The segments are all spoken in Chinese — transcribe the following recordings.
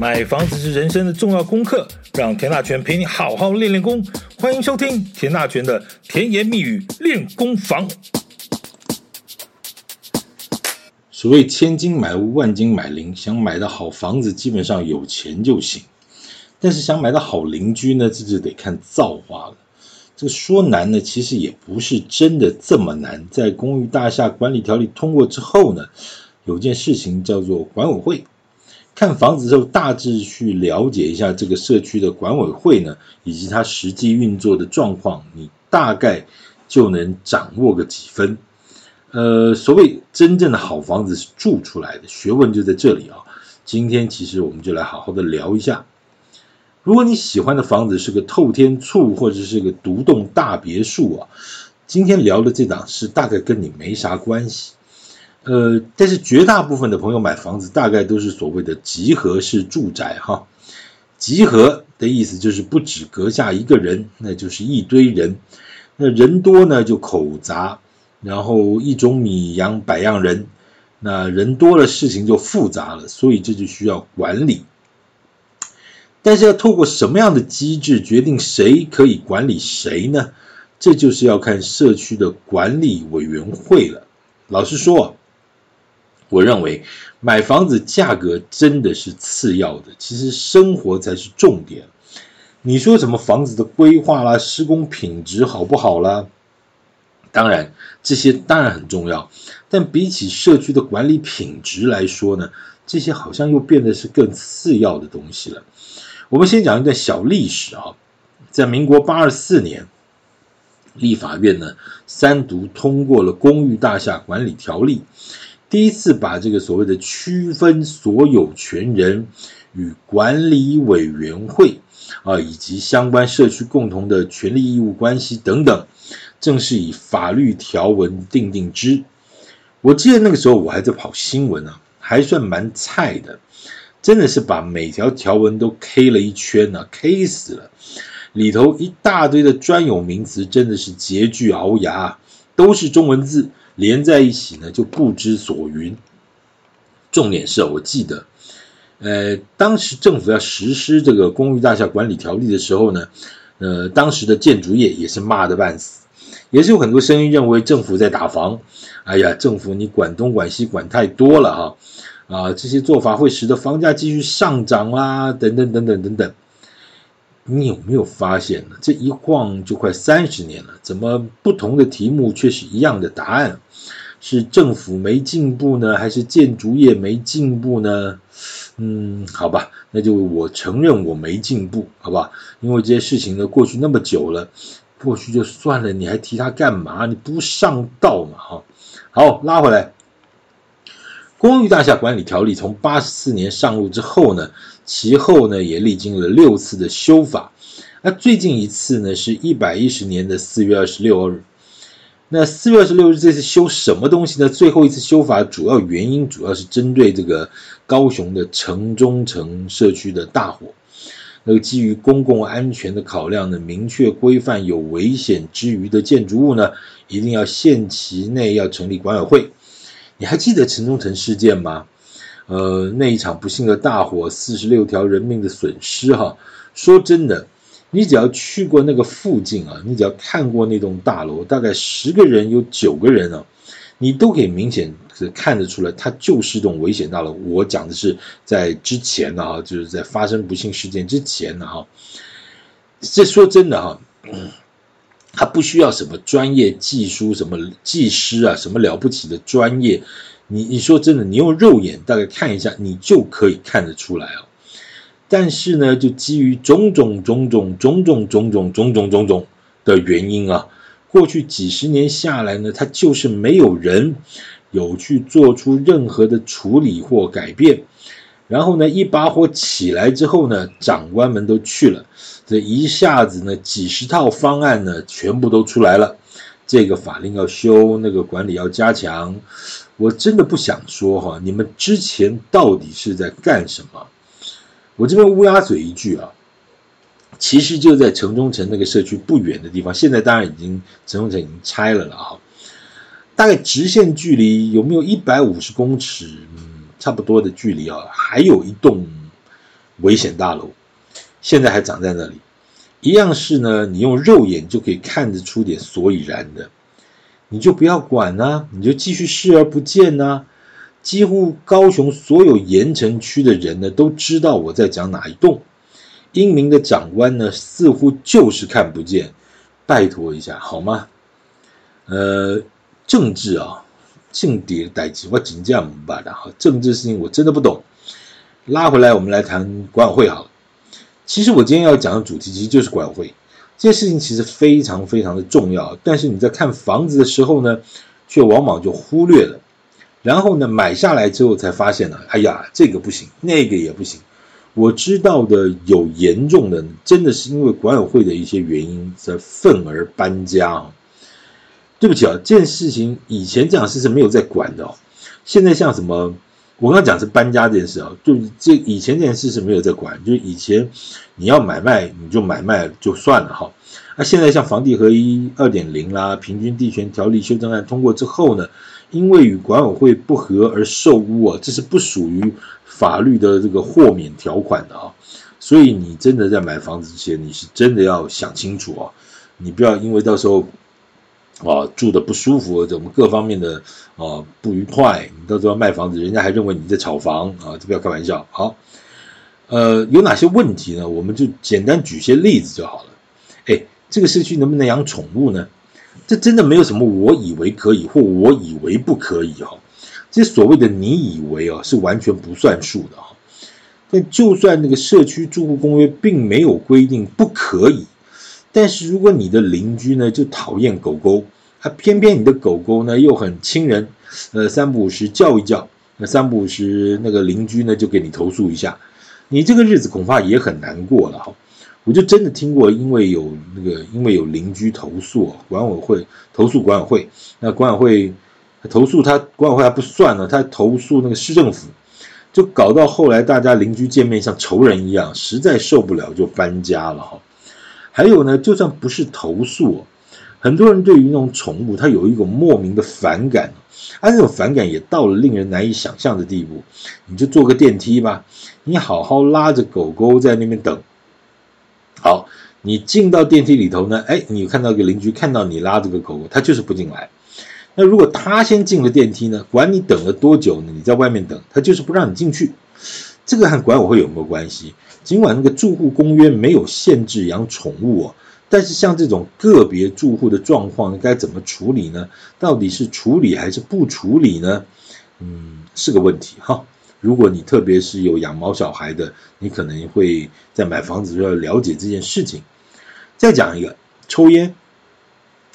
买房子是人生的重要功课，让田大权陪你好好练练功。欢迎收听田大权的甜言蜜语练功房。所谓千金买屋，万金买邻，想买到好房子，基本上有钱就行。但是想买到好邻居呢，这就得看造化了。这个说难呢，其实也不是真的这么难。在公寓大厦管理条例通过之后呢，有件事情叫做管委会。看房子之后，大致去了解一下这个社区的管委会呢，以及它实际运作的状况，你大概就能掌握个几分。呃，所谓真正的好房子是住出来的，学问就在这里啊。今天其实我们就来好好的聊一下。如果你喜欢的房子是个透天厝，或者是个独栋大别墅啊，今天聊的这档事大概跟你没啥关系。呃，但是绝大部分的朋友买房子大概都是所谓的集合式住宅哈。集合的意思就是不止阁下一个人，那就是一堆人。那人多呢就口杂，然后一种米养百样人。那人多了事情就复杂了，所以这就需要管理。但是要透过什么样的机制决定谁可以管理谁呢？这就是要看社区的管理委员会了。老实说。我认为买房子价格真的是次要的，其实生活才是重点。你说什么房子的规划啦、施工品质好不好啦？当然这些当然很重要，但比起社区的管理品质来说呢，这些好像又变得是更次要的东西了。我们先讲一段小历史啊，在民国八二四年，立法院呢三读通过了《公寓大厦管理条例》。第一次把这个所谓的区分所有权人与管理委员会啊，以及相关社区共同的权利义务关系等等，正式以法律条文定定之。我记得那个时候我还在跑新闻啊，还算蛮菜的，真的是把每条条文都 K 了一圈呢，K 死了。里头一大堆的专有名词，真的是拮据聱牙，都是中文字。连在一起呢，就不知所云。重点是，我记得，呃，当时政府要实施这个公寓大厦管理条例的时候呢，呃，当时的建筑业也是骂得半死，也是有很多声音认为政府在打房。哎呀，政府你管东管西管太多了哈，啊，这些做法会使得房价继续上涨啦，等等等等等等。你有没有发现呢？这一晃就快三十年了，怎么不同的题目却是一样的答案？是政府没进步呢，还是建筑业没进步呢？嗯，好吧，那就我承认我没进步，好吧？因为这些事情呢，过去那么久了，过去就算了，你还提它干嘛？你不上道嘛？哈，好，拉回来。公寓大厦管理条例从八十四年上路之后呢，其后呢也历经了六次的修法，那最近一次呢是一百一十年的四月二十六日。那四月二十六日这次修什么东西呢？最后一次修法主要原因主要是针对这个高雄的城中城社区的大火，那个基于公共安全的考量呢，明确规范有危险之余的建筑物呢，一定要限期内要成立管委会。你还记得城中城事件吗？呃，那一场不幸的大火，四十六条人命的损失哈。说真的，你只要去过那个附近啊，你只要看过那栋大楼，大概十个人有九个人啊，你都可以明显的看得出来，它就是栋危险大楼。我讲的是在之前的哈，就是在发生不幸事件之前的哈。这说真的哈。嗯他不需要什么专业技术，什么技师啊，什么了不起的专业。你你说真的，你用肉眼大概看一下，你就可以看得出来哦。但是呢，就基于种种种种种种种种种种种种的原因啊，过去几十年下来呢，他就是没有人有去做出任何的处理或改变。然后呢，一把火起来之后呢，长官们都去了，这一下子呢，几十套方案呢，全部都出来了。这个法令要修，那个管理要加强。我真的不想说哈，你们之前到底是在干什么？我这边乌鸦嘴一句啊，其实就在城中城那个社区不远的地方，现在当然已经城中城已经拆了了哈，大概直线距离有没有一百五十公尺？嗯差不多的距离啊，还有一栋危险大楼，现在还长在那里，一样是呢，你用肉眼就可以看得出点所以然的，你就不要管呐、你就继续视而不见呐、几乎高雄所有盐城区的人呢，都知道我在讲哪一栋。英明的长官呢，似乎就是看不见。拜托一下好吗？呃，政治啊，性谍代志，我真正不明白哈。政治事情我真的不懂。拉回来，我们来谈管委会好了。其实我今天要讲的主题，其实就是管委会。这件事情其实非常非常的重要，但是你在看房子的时候呢，却往往就忽略了。然后呢，买下来之后才发现呢，哎呀，这个不行，那个也不行。我知道的有严重的，真的是因为管委会的一些原因在愤而搬家啊。对不起啊，这件事情以前这样事是没有在管的哦。现在像什么，我刚刚讲是搬家这件事啊，就这以前这件事是没有在管，就以前你要买卖你就买卖就算了哈。那现在像房地合一二点零啦，平均地权条例修正案通过之后呢，因为与管委会不合而售屋啊，这是不属于法律的这个豁免条款的啊，所以你真的在买房子之前，你是真的要想清楚啊，你不要因为到时候啊住的不舒服，怎么各方面的啊不愉快，你到时候卖房子，人家还认为你在炒房啊，这不要开玩笑。好，呃，有哪些问题呢？我们就简单举些例子就好了。哎，这个社区能不能养宠物呢？这真的没有什么，我以为可以或我以为不可以哈。这所谓的你以为啊，是完全不算数的哈。但就算那个社区住户公约并没有规定不可以，但是如果你的邻居呢就讨厌狗狗，他偏偏你的狗狗呢又很亲人，呃三不五时叫一叫，那三不五时那个邻居呢就给你投诉一下，你这个日子恐怕也很难过了哈。我就真的听过，因为有那个，因为有邻居投诉管委会，投诉管委会，那管委会投诉他，管委会还不算呢，他投诉那个市政府，就搞到后来大家邻居见面像仇人一样，实在受不了就搬家了哈。还有呢，就算不是投诉，很多人对于那种宠物，他有一种莫名的反感，而这种反感也到了令人难以想象的地步。你就坐个电梯吧，你好好拉着狗狗在那边等。好，你进到电梯里头呢，哎，你看到一个邻居看到你拉这个狗狗，他就是不进来。那如果他先进了电梯呢，管你等了多久呢？你在外面等，他就是不让你进去。这个和管委会有没有关系？尽管那个住户公约没有限制养宠物哦，但是像这种个别住户的状况，该怎么处理呢？到底是处理还是不处理呢？嗯，是个问题哈。如果你特别是有养猫小孩的，你可能会在买房子就要了解这件事情。再讲一个，抽烟。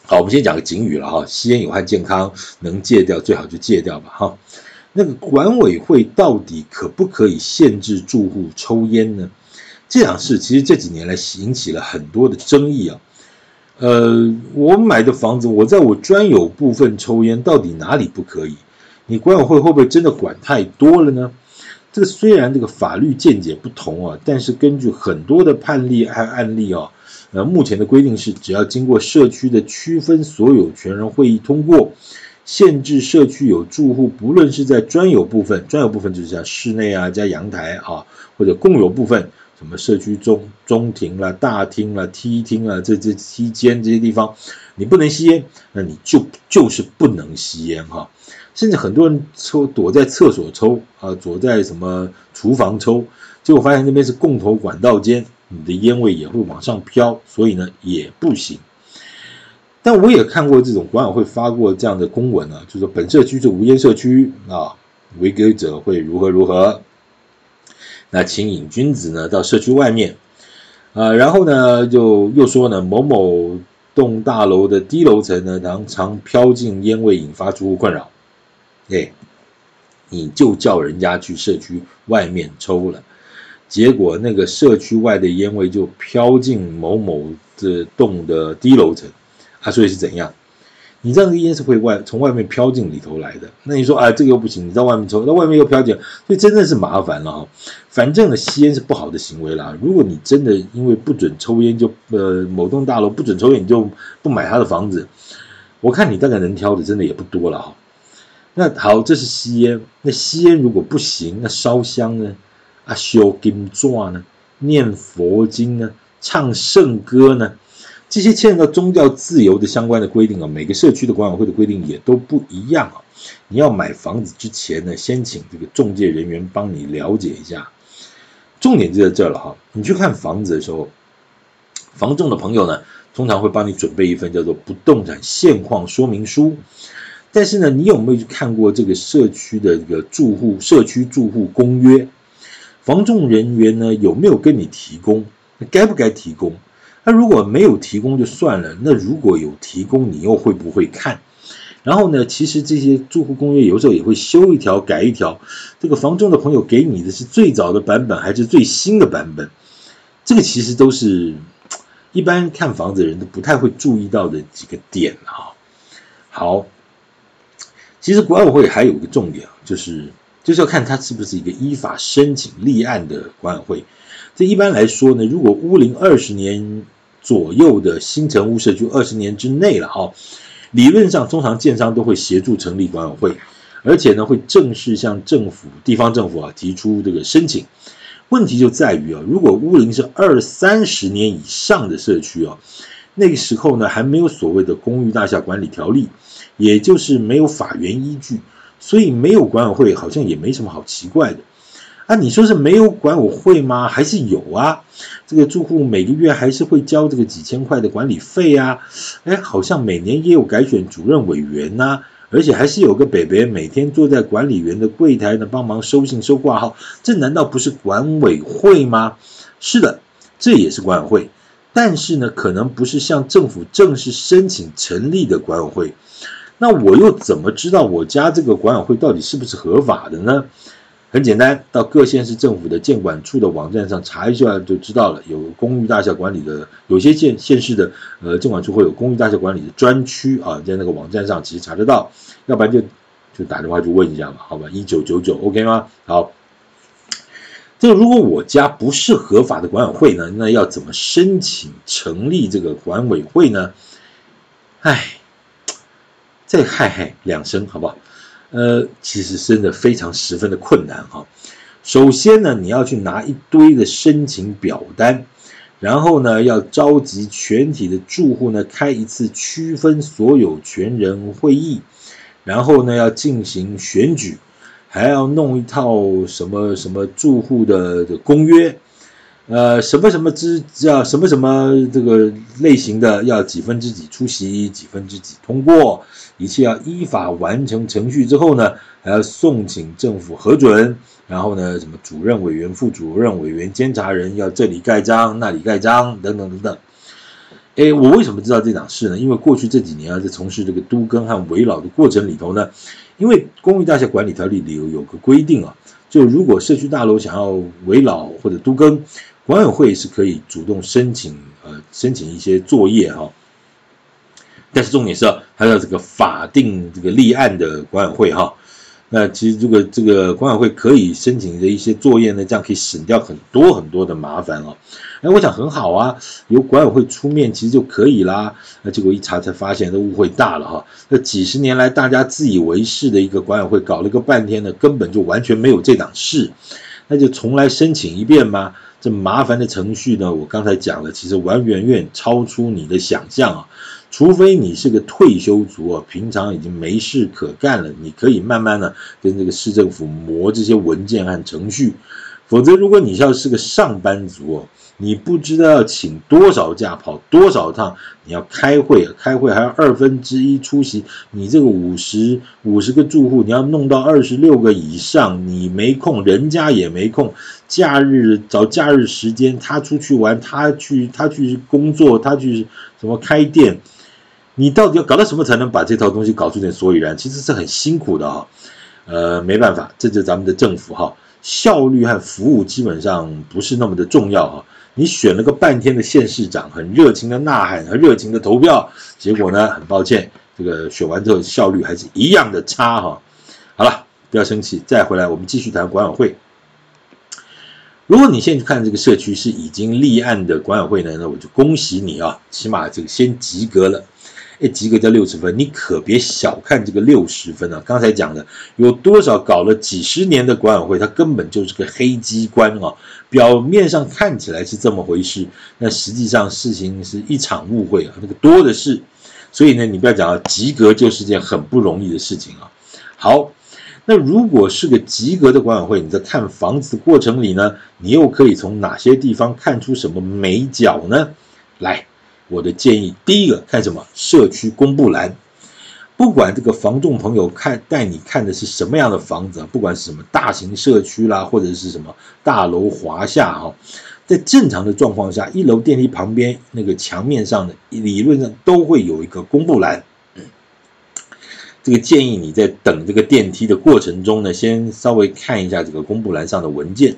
好，我们先讲个警语了哈，吸烟有害健康，能戒掉最好就戒掉吧哈。那个管委会到底可不可以限制住户抽烟呢？这样事其实这几年来引起了很多的争议啊。呃，我买的房子，我在我专有部分抽烟，到底哪里不可以？你管委会会不会真的管太多了呢？这个虽然这个法律见解不同啊，但是根据很多的判例和案例啊，呃，目前的规定是，只要经过社区的区分所有权人会议通过，限制社区有住户，不论是在专有部分，专有部分就是像室内啊加阳台啊，或者共有部分，什么社区中中庭啦、大厅啦、梯厅啊，这这梯间这些地方，你不能吸烟，那你就就是不能吸烟哈。甚至很多人抽躲在厕所抽啊，躲在什么厨房抽，结果发现那边是共同管道间，你的烟味也会往上飘，所以呢也不行。但我也看过这种管委会发过这样的公文啊，就是本社区是无烟社区啊，违规者会如何如何。那请瘾君子呢到社区外面啊，然后呢就又说呢某某栋大楼的低楼层呢常常飘进烟味，引发住户困扰。哎，你就叫人家去社区外面抽了，结果那个社区外的烟味就飘进某某的栋的低楼层，啊，所以是怎样？你知道这个烟是会外从外面飘进里头来的，那你说啊，这个又不行，你在外面抽，那外面又飘进，所以真的是麻烦了哈。反正呢，吸烟是不好的行为啦。如果你真的因为不准抽烟就呃某栋大楼不准抽烟，你就不买他的房子，我看你大概能挑的真的也不多了哈。那好，这是吸烟。那吸烟如果不行，那烧香呢？啊修金钻呢，念佛经呢，唱圣歌呢，这些牵扯到宗教自由的相关的规定啊，每个社区的管委会的规定也都不一样啊。你要买房子之前呢，先请这个中介人员帮你了解一下。重点就在这儿了哈，你去看房子的时候，房仲的朋友呢，通常会帮你准备一份叫做不动产现况说明书。但是呢，你有没有去看过这个社区的这个住户社区住户公约？房仲人员呢，有没有跟你提供？该不该提供？那如果没有提供就算了，那如果有提供，你又会不会看？然后呢，其实这些住户公约有时候也会修一条改一条。这个房仲的朋友给你的是最早的版本还是最新的版本？这个其实都是一般看房子的人都不太会注意到的几个点啊。好，其实管委会还有一个重点，就是就是要看它是不是一个依法申请立案的管委会。这一般来说呢，如果屋龄二十年左右的新城屋社区，二十年之内了哈。理论上，通常建商都会协助成立管委会，而且呢，会正式向政府、地方政府啊提出这个申请。问题就在于啊，如果屋龄是二三十年以上的社区啊，那个时候呢，还没有所谓的公寓大厦管理条例，也就是没有法源依据，所以没有管委会好像也没什么好奇怪的。啊，你说是没有管委会吗？还是有啊？这个住户每个月还是会交这个几千块的管理费啊？哎，好像每年也有改选主任委员呐，而且还是有个北北每天坐在管理员的柜台呢，帮忙收信收挂号。这难道不是管委会吗？是的，这也是管委会，但是呢，可能不是向政府正式申请成立的管委会。那我又怎么知道我家这个管委会到底是不是合法的呢？很简单，到各县市政府的建管处的网站上查一下就知道了。有公寓大厦管理的，有些县县市的呃建管处会有公寓大厦管理的专区啊，在那个网站上其实查得到。要不然就就打电话就问一下嘛，好吧？一九九九 OK 吗？好，这个如果我家不是合法的管委会呢，那要怎么申请成立这个管委会呢？哎，再嗨嗨两声好不好？呃，其实真的非常十分的困难哈。首先呢，你要去拿一堆的申请表单，然后呢，要召集全体的住户呢，开一次区分所有权人会议，然后呢，要进行选举，还要弄一套什么什么住户的的公约。呃，什么什么之叫什么什么这个类型的要几分之几出席，几分之几通过，一切要依法完成程序之后呢，还要送请政府核准，然后呢，什么主任委员、副主任委员、监察人要这里盖章，那里盖章，等等等等。哎，我为什么知道这档事呢？因为过去这几年啊，在从事这个都更和危老的过程里头呢，因为公寓大厦管理条例里有有个规定啊，就如果社区大楼想要危老或者都更。管委会是可以主动申请，呃，申请一些作业哈，但是重点是要还要这个法定这个立案的管委会哈。那其实这个这个管委会可以申请的一些作业呢，这样可以省掉很多很多的麻烦哦。哎，我想很好啊，由管委会出面其实就可以啦。那结果一查才发现，这误会大了哈。那几十年来大家自以为是的一个管委会，搞了个半天呢，根本就完全没有这档事，那就重来申请一遍吗？这麻烦的程序呢，我刚才讲了，其实完远远超出你的想象啊！除非你是个退休族啊，平常已经没事可干了，你可以慢慢的跟这个市政府磨这些文件和程序。否则，如果你要是个上班族哦，你不知道要请多少假，跑多少趟，你要开会，开会还要二分之一出席，你这个五十五十个住户，你要弄到二十六个以上，你没空，人家也没空，假日找假日时间，他出去玩，他去他去工作，他去什么开店，你到底要搞到什么才能把这套东西搞出点所以然？其实是很辛苦的啊，呃，没办法，这就是咱们的政府哈。效率和服务基本上不是那么的重要啊！你选了个半天的县市长，很热情的呐喊和热情的投票，结果呢，很抱歉，这个选完之后效率还是一样的差哈。好了，不要生气，再回来我们继续谈管委会。如果你现在去看这个社区是已经立案的管委会呢，那我就恭喜你啊，起码这个先及格了。哎，及格叫六十分，你可别小看这个六十分啊！刚才讲的有多少搞了几十年的管委会，它根本就是个黑机关啊！表面上看起来是这么回事，那实际上事情是一场误会啊，那个多的是。所以呢，你不要讲啊，及格就是件很不容易的事情啊。好。那如果是个及格的管委会，你在看房子的过程里呢，你又可以从哪些地方看出什么美角呢？来，我的建议，第一个看什么？社区公布栏。不管这个房仲朋友看带你看的是什么样的房子，不管是什么大型社区啦，或者是什么大楼华厦哈，在正常的状况下，一楼电梯旁边那个墙面上的理论上都会有一个公布栏。这个建议你在等这个电梯的过程中呢，先稍微看一下这个公布栏上的文件。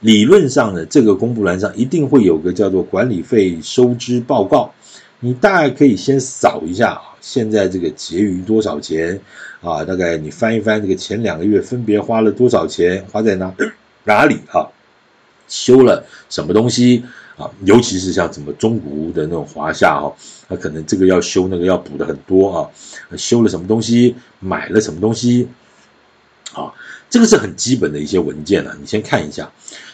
理论上呢，这个公布栏上一定会有个叫做管理费收支报告，你大概可以先扫一下啊，现在这个结余多少钱啊？大概你翻一翻这个前两个月分别花了多少钱，花在哪 哪里啊？修了什么东西？啊，尤其是像什么中古的那种华夏哈，那可能这个要修，那个要补的很多啊。修了什么东西，买了什么东西，这个是很基本的一些文件了，你先看一下。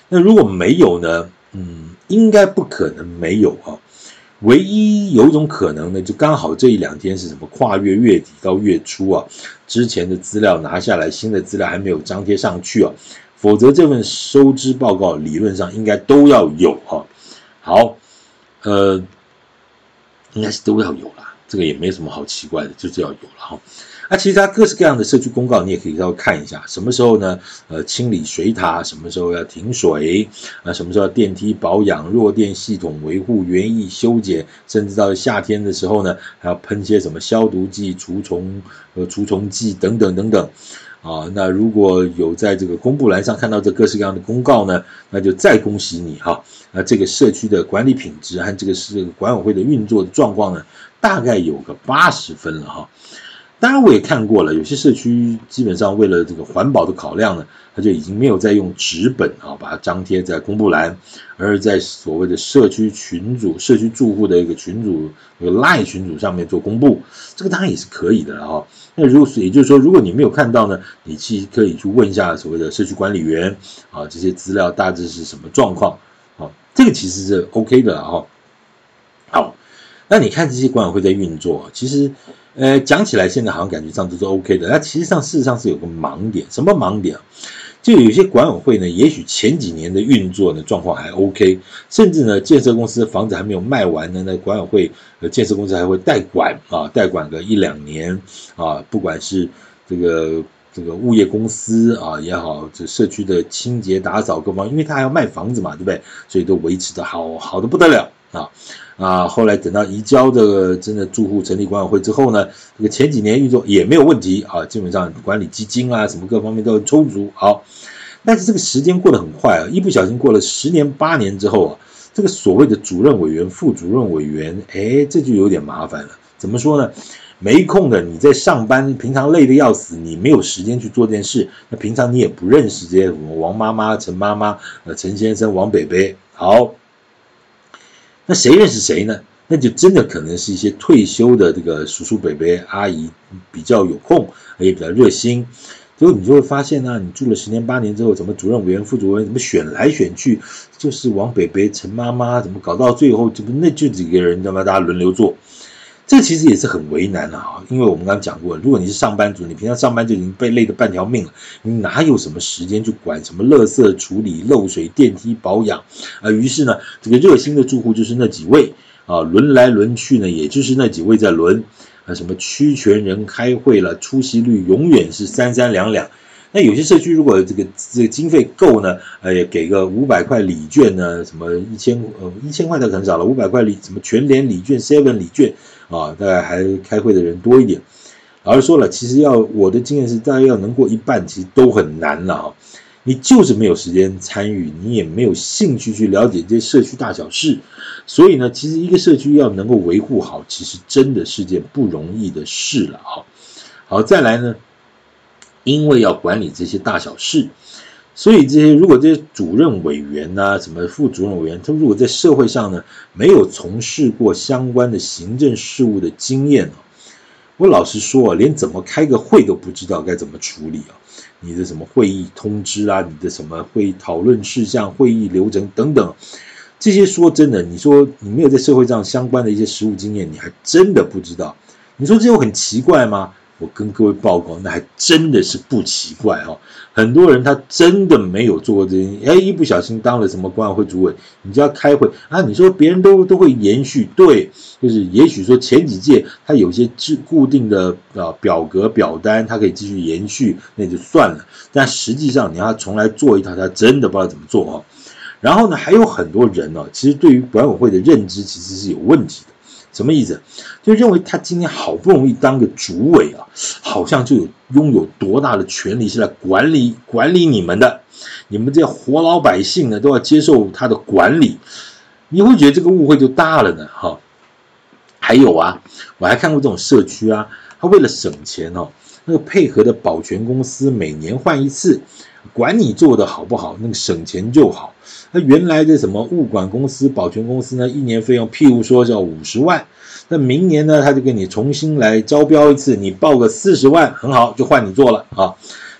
那如果没有呢？嗯，应该不可能没有啊。唯一有一种可能呢，就刚好这一两天是什么跨越月底到月初啊，之前的资料拿下来，新的资料还没有张贴上去啊。否则这份收支报告理论上应该都要有啊。好，呃，应该是都要有啦，这个也没什么好奇怪的，就是要有了哈。那、其他各式各样的社区公告，你也可以稍微看一下，什么时候呢？呃，清理水塔，什么时候要停水？啊，什么时候电梯保养、弱电系统维护、园艺修剪，甚至到夏天的时候呢，还要喷些什么消毒剂、除虫呃除虫剂等等等等。啊，那如果有在这个公布栏上看到这各式各样的公告呢，那就再恭喜你哈。那这个社区的管理品质和这个是管委会的运作的状况呢，大概有个八十分了哈。当然我也看过了，有些社区基本上为了这个环保的考量呢，它就已经没有再用纸本啊把它张贴在公布栏，而在所谓的社区群组、社区住户的一个群组、一个 LINE 群组上面做公布，这个当然也是可以的了哈。那如果也就是说，如果你没有看到呢，你其实可以去问一下所谓的社区管理员啊，这些资料大致是什么状况啊？这个其实是 OK 的哈。好，那你看这些管委会在运作，其实呃讲起来现在好像感觉上都是 OK 的，那其实上事实上是有个盲点，什么盲点啊？就有些管委会呢，也许前几年的运作呢状况还 OK，甚至呢建设公司房子还没有卖完呢，那管委会呃建设公司还会代管啊，代管个一两年啊，不管是这个这个物业公司啊也好，这社区的清洁打扫各方，因为他还要卖房子嘛，对不对？所以都维持的好好的不得了啊。啊，后来等到移交这个真的住户成立管委会之后呢，这个前几年运作也没有问题啊，基本上管理基金啊什么各方面都很充足。好，但是这个时间过得很快啊，一不小心过了十年八年之后啊，这个所谓的主任委员、副主任委员，哎，这就有点麻烦了。怎么说呢？没空的你在上班，平常累得要死，你没有时间去做这件事。那平常你也不认识这些什么王妈妈、陈妈妈、呃陈先生、王北北。好。那谁认识谁呢？那就真的可能是一些退休的这个叔叔伯伯阿姨比较有空，也比较热心。所以你就会发现呢、你住了十年八年之后，怎么主任委员、副主任怎么选来选去，就是王伯伯、陈妈妈，怎么搞到最后，怎么那就几个人，那么大家轮流做。这其实也是很为难啊，因为我们刚刚讲过，如果你是上班族，你平常上班就已经被累得半条命了，你哪有什么时间去管什么垃圾处理、漏水、电梯保养啊？于是呢，这个热心的住户就是那几位啊，轮来轮去呢，也就是那几位在轮啊，什么区权人开会了，出席率永远是三三两两。那有些社区如果这个这个经费够呢，呃，给个五百块礼券呢，什么一千呃一千块的很少了，五百块礼什么全联礼券、seven 礼券啊，大概还开会的人多一点。老实说了，其实要我的经验是，大概要能过一半，其实都很难了啊。你就是没有时间参与，你也没有兴趣去了解这些社区大小事，所以呢，其实一个社区要能够维护好，其实真的是件不容易的事了啊。好，再来呢。因为要管理这些大小事，所以这些如果这些主任委员呐、什么副主任委员，他如果在社会上呢没有从事过相关的行政事务的经验，我老实说啊，连怎么开个会都不知道该怎么处理啊。你的什么会议通知啊，你的什么会议讨论事项、会议流程等等，这些说真的，你说你没有在社会上相关的一些实务经验，你还真的不知道。你说这有很奇怪吗？我跟各位报告，那还真的是不奇怪哦。很多人他真的没有做过这些，哎，一不小心当了什么管委会主委，你就要开会啊？你说别人都都会延续，对，就是也许说前几届他有些制固定的啊表格表单，他可以继续延续，那就算了。但实际上你要重来做一套，他真的不知道怎么做哦。然后呢，还有很多人呢，其实对于管委会的认知其实是有问题的。什么意思？就认为他今天好不容易当个主委啊，好像就有拥有多大的权力是来管理管理你们的，你们这些活老百姓呢都要接受他的管理，你会觉得这个误会就大了呢？哈，还有啊，我还看过这种社区啊，他为了省钱哦，那个配合的保全公司每年换一次。管你做的好不好，那个省钱就好。那原来的什么物管公司、保全公司呢？一年费用，譬如说是要五十万，那明年呢，他就给你重新来招标一次，你报个四十万，很好，就换你做了啊。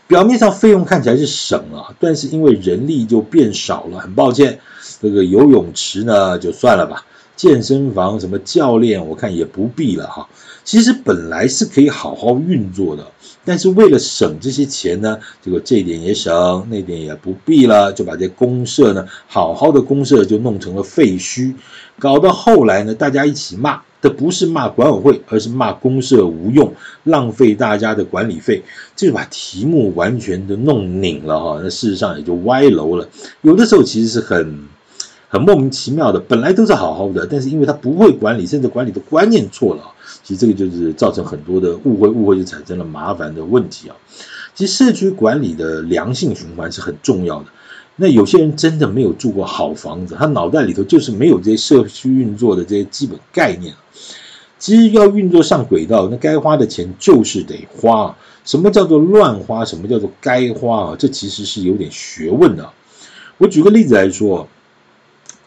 表面上费用看起来是省了，但是因为人力就变少了，很抱歉，这个游泳池呢就算了吧，健身房什么教练，我看也不必了哈。其实本来是可以好好运作的。但是为了省这些钱呢，结果这点也省，那点也不必了，就把这公社呢，好好的公社就弄成了废墟，搞到后来呢，大家一起骂，这不是骂管委会，而是骂公社无用，浪费大家的管理费，这就把题目完全的弄拧了哈，那事实上也就歪楼了。有的时候其实是很很莫名其妙的，本来都是好好的，但是因为他不会管理，甚至管理的观念错了。其实这个就是造成很多的误会，误会就产生了麻烦的问题啊。其实社区管理的良性循环是很重要的。那有些人真的没有住过好房子，他脑袋里头就是没有这些社区运作的这些基本概念。其实要运作上轨道，那该花的钱就是得花。什么叫做乱花？什么叫做该花啊？这其实是有点学问的。我举个例子来说，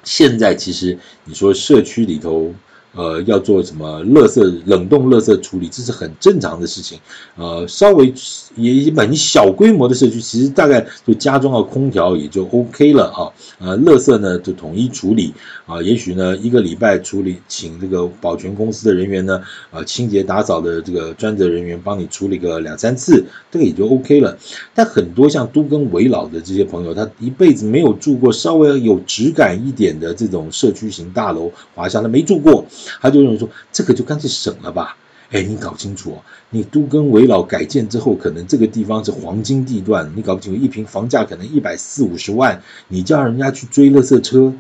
现在其实你说社区里头。呃，要做什么垃圾冷冻垃圾处理，这是很正常的事情。呃，稍微也一般，你小规模的社区，其实大概就加装个空调也就 OK 了啊。呃，垃圾呢就统一处理啊，也许呢一个礼拜处理，请这个保全公司的人员呢，啊，清洁打扫的这个专责人员帮你处理个两三次，这个也就 OK 了。但很多像都更危老的这些朋友，他一辈子没有住过稍微有质感一点的这种社区型大楼，华厦他没住过。他就认为说，这个就干脆省了吧。哎，你搞清楚哦，你都更危老改建之后，可能这个地方是黄金地段，你搞不清楚，一平房价可能一百四五十万，你叫人家去追垃圾车，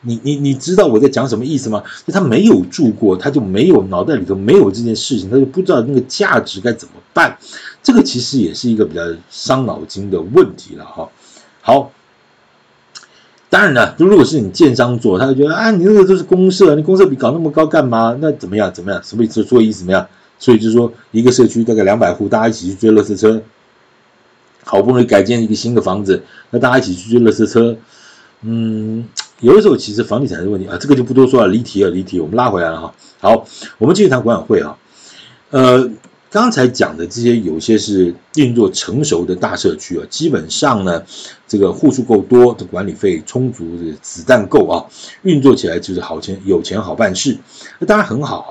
你你你知道我在讲什么意思吗？就他没有住过，他就没有脑袋里头没有这件事情，他就不知道那个价值该怎么办。这个其实也是一个比较伤脑筋的问题了哈。好。当然了，如果是你建商做，他就觉得啊，你那个都是公社，你公社比搞那么高干嘛？那怎么样？怎么样？什么意思？做意怎么样？所以就是说，一个社区大概两百户，大家一起去追垃圾车，好不容易改建一个新的房子，那大家一起去追垃圾车，嗯，有的时候其实房地产的问题啊，这个就不多说了，离题了，离题，我们拉回来了哈。好，我们继续谈管委会啊，呃。刚才讲的这些，有些是运作成熟的大社区啊，基本上呢，这个户数够多，这管理费充足，子弹够啊，运作起来就是好钱，有钱好办事，那当然很好。啊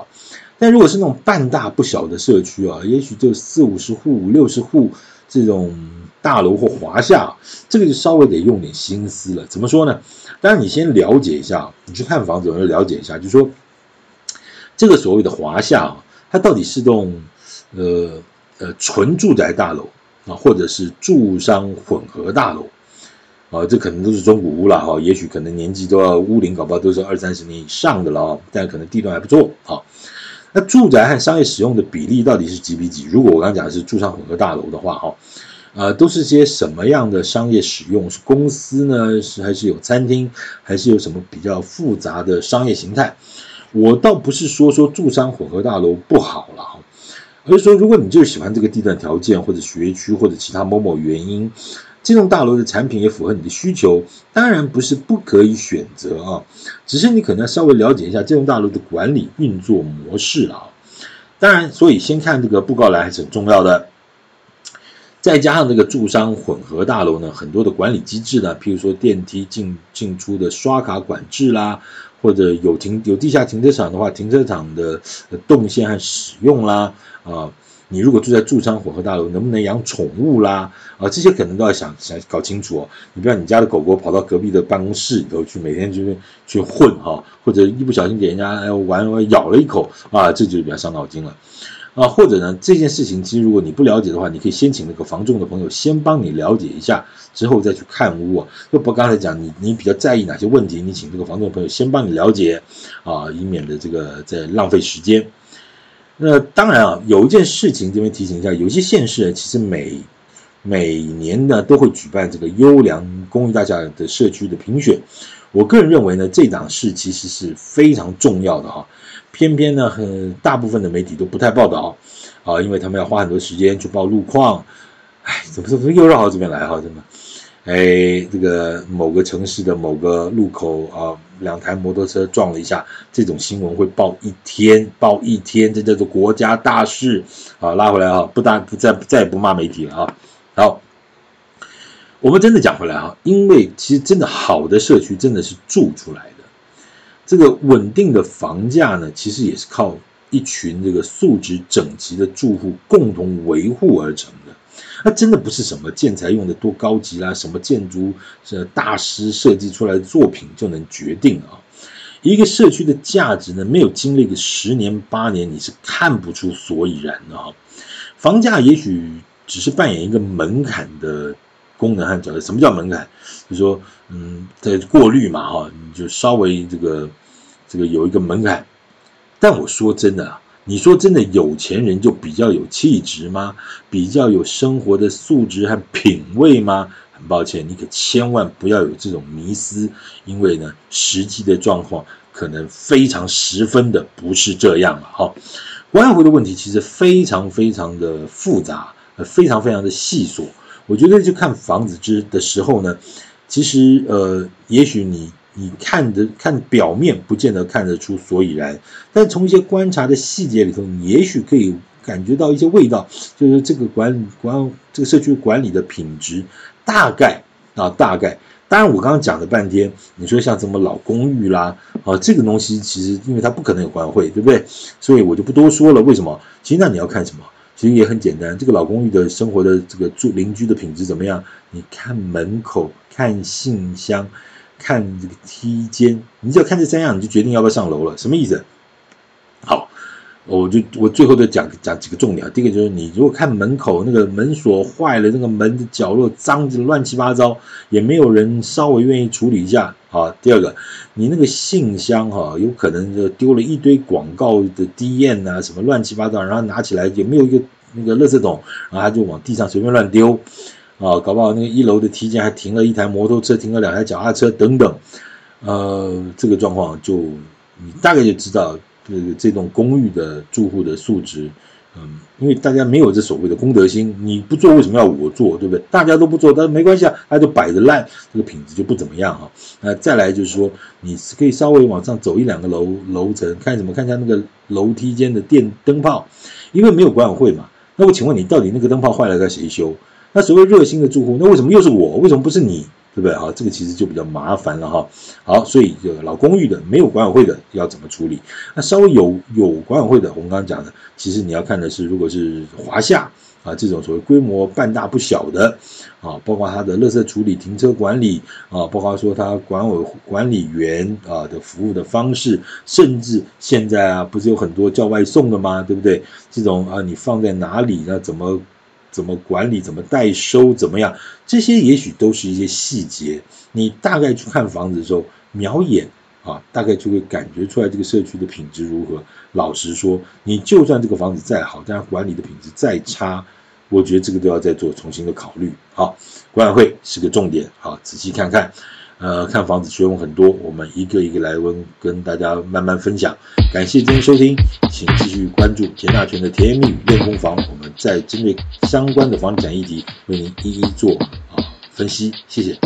但如果是那种半大不小的社区啊，也许就四五十户、五六十户这种大楼或华夏，这个就稍微得用点心思了。怎么说呢？当然你先了解一下，你去看房子，我就了解一下，就是说这个所谓的华夏啊，它到底是栋。呃呃，纯住宅大楼啊，或者是住商混合大楼啊，这可能都是中古屋了哈，也许可能年纪都要屋龄，搞不好都是二三十年以上的了，但可能地段还不错啊。那住宅和商业使用的比例到底是几比几？如果我刚刚讲的是住商混合大楼的话，哈，呃，都是些什么样的商业使用？是公司呢？是还是有餐厅？还是有什么比较复杂的商业形态？我倒不是说说住商混合大楼不好了哈。而是说，如果你就是喜欢这个地段条件或者学区或者其他某某原因，这栋大楼的产品也符合你的需求，当然不是不可以选择啊，只是你可能要稍微了解一下这栋大楼的管理运作模式啊。当然，所以先看这个布告栏还是很重要的。再加上这个住商混合大楼呢，很多的管理机制呢，譬如说电梯进进出的刷卡管制啦，或者有停有地下停车场的话，停车场的动线和使用啦，啊，你如果住在住商混合大楼，能不能养宠物啦？啊，这些可能都要想想搞清楚哦。你不要你家的狗狗跑到隔壁的办公室里头去，每天就是去混哈，或者一不小心给人家玩咬了一口啊，这就比较伤脑筋了。啊，或者呢，这件事情其实如果你不了解的话，你可以先请那个房仲的朋友先帮你了解一下，之后再去看屋啊。就不刚才讲，你你比较在意哪些问题，你请这个房仲朋友先帮你了解啊，以免的这个在浪费时间。那当然啊，有一件事情这边提醒一下，有些县市其实每每年呢都会举办这个优良公益大厦的社区的评选。我个人认为呢，这档事其实是非常重要的哈。偏偏呢，很大部分的媒体都不太报道啊，因为他们要花很多时间去报路况。哎，怎么怎么又绕到这边来哈？真的，哎，这个某个城市的某个路口啊，两台摩托车撞了一下，这种新闻会报一天，报一天，这叫做国家大事啊。拉回来啊，不大不再再也不骂媒体了啊。好，我们真的讲回来啊，因为其实真的好的社区真的是住出来的。这个稳定的房价呢，其实也是靠一群这个素质整齐的住户共同维护而成的。那真的不是什么建材用的多高级啦，什么建筑是大师设计出来的作品就能决定啊。一个社区的价值呢，没有经历个十年八年，你是看不出所以然的啊。房价也许只是扮演一个门槛的。功能和角色，什么叫门槛？就是说，嗯，在过滤嘛，哈，你就稍微这个这个有一个门槛。但我说真的啊，你说真的，有钱人就比较有气质吗？比较有生活的素质和品味吗？很抱歉，你可千万不要有这种迷思，因为呢，实际的状况可能非常十分的不是这样了。哈，管委会的问题其实非常非常的复杂，呃非常非常的细琐。我觉得就看房子之的时候呢，其实呃，也许你你看的看表面不见得看得出所以然，但从一些观察的细节里头，你也许可以感觉到一些味道，就是这个管管这个社区管理的品质大概啊大概。当然我刚刚讲了半天，你说像什么老公寓啦啊，这个东西其实因为它不可能有管委会，对不对？所以我就不多说了。为什么？其实那你要看什么？其实也很简单，这个老公寓的生活的这个住邻居的品质怎么样？你看门口，看信箱，看这个梯间，你只要看这三样，你就决定要不要上楼了。什么意思？好，我就我最后再讲讲几个重点。第一个就是，你如果看门口那个门锁坏了，那个门的角落脏的乱七八糟，也没有人稍微愿意处理一下。好，第二个，你那个信箱哈，有可能就丢了一堆广告的 DM 啊，什么乱七八糟，然后拿起来也没有一个那个垃圾桶，然后他就往地上随便乱丢，啊，搞不好那个一楼的梯间还停了一台摩托车，停了两台脚踏车等等，呃，这个状况就你大概就知道这个这栋公寓的住户的素质。嗯，因为大家没有这所谓的公德心，你不做为什么要我做，对不对？大家都不做，但没关系啊，它就摆着烂，这个品质就不怎么样哈。那再来就是说，你可以稍微往上走一两个楼楼层，看什么？看一下那个楼梯间的电灯泡，因为没有管委会嘛。那我请问你，到底那个灯泡坏了该谁修？那所谓热心的住户，那为什么又是我？为什么不是你？对不对哈？这个其实就比较麻烦了哈。好，所以这个老公寓的没有管委会的要怎么处理？那稍微有有管委会的，我们刚刚讲的，其实你要看的是，如果是华夏啊这种所谓规模半大不小的啊，包括它的垃圾处理、停车管理啊，包括说它管委管理员啊的服务的方式，甚至现在啊不是有很多叫外送的吗？对不对？这种啊你放在哪里？那怎么？怎么管理，怎么代收，怎么样？这些也许都是一些细节。你大概去看房子的时候，瞄眼啊，大概就会感觉出来这个社区的品质如何。老实说，你就算这个房子再好，但是管理的品质再差，我觉得这个都要再做重新的考虑。好，管委会是个重点，好，仔细看看。呃，看房子学问很多，我们一个一个来问，跟大家慢慢分享。感谢今天收听，请继续关注田大权的甜言蜜语练功房，我们再针对相关的房地产议题为您一一做啊分析。谢谢。